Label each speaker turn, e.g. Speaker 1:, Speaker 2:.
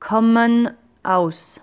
Speaker 1: kommen aus.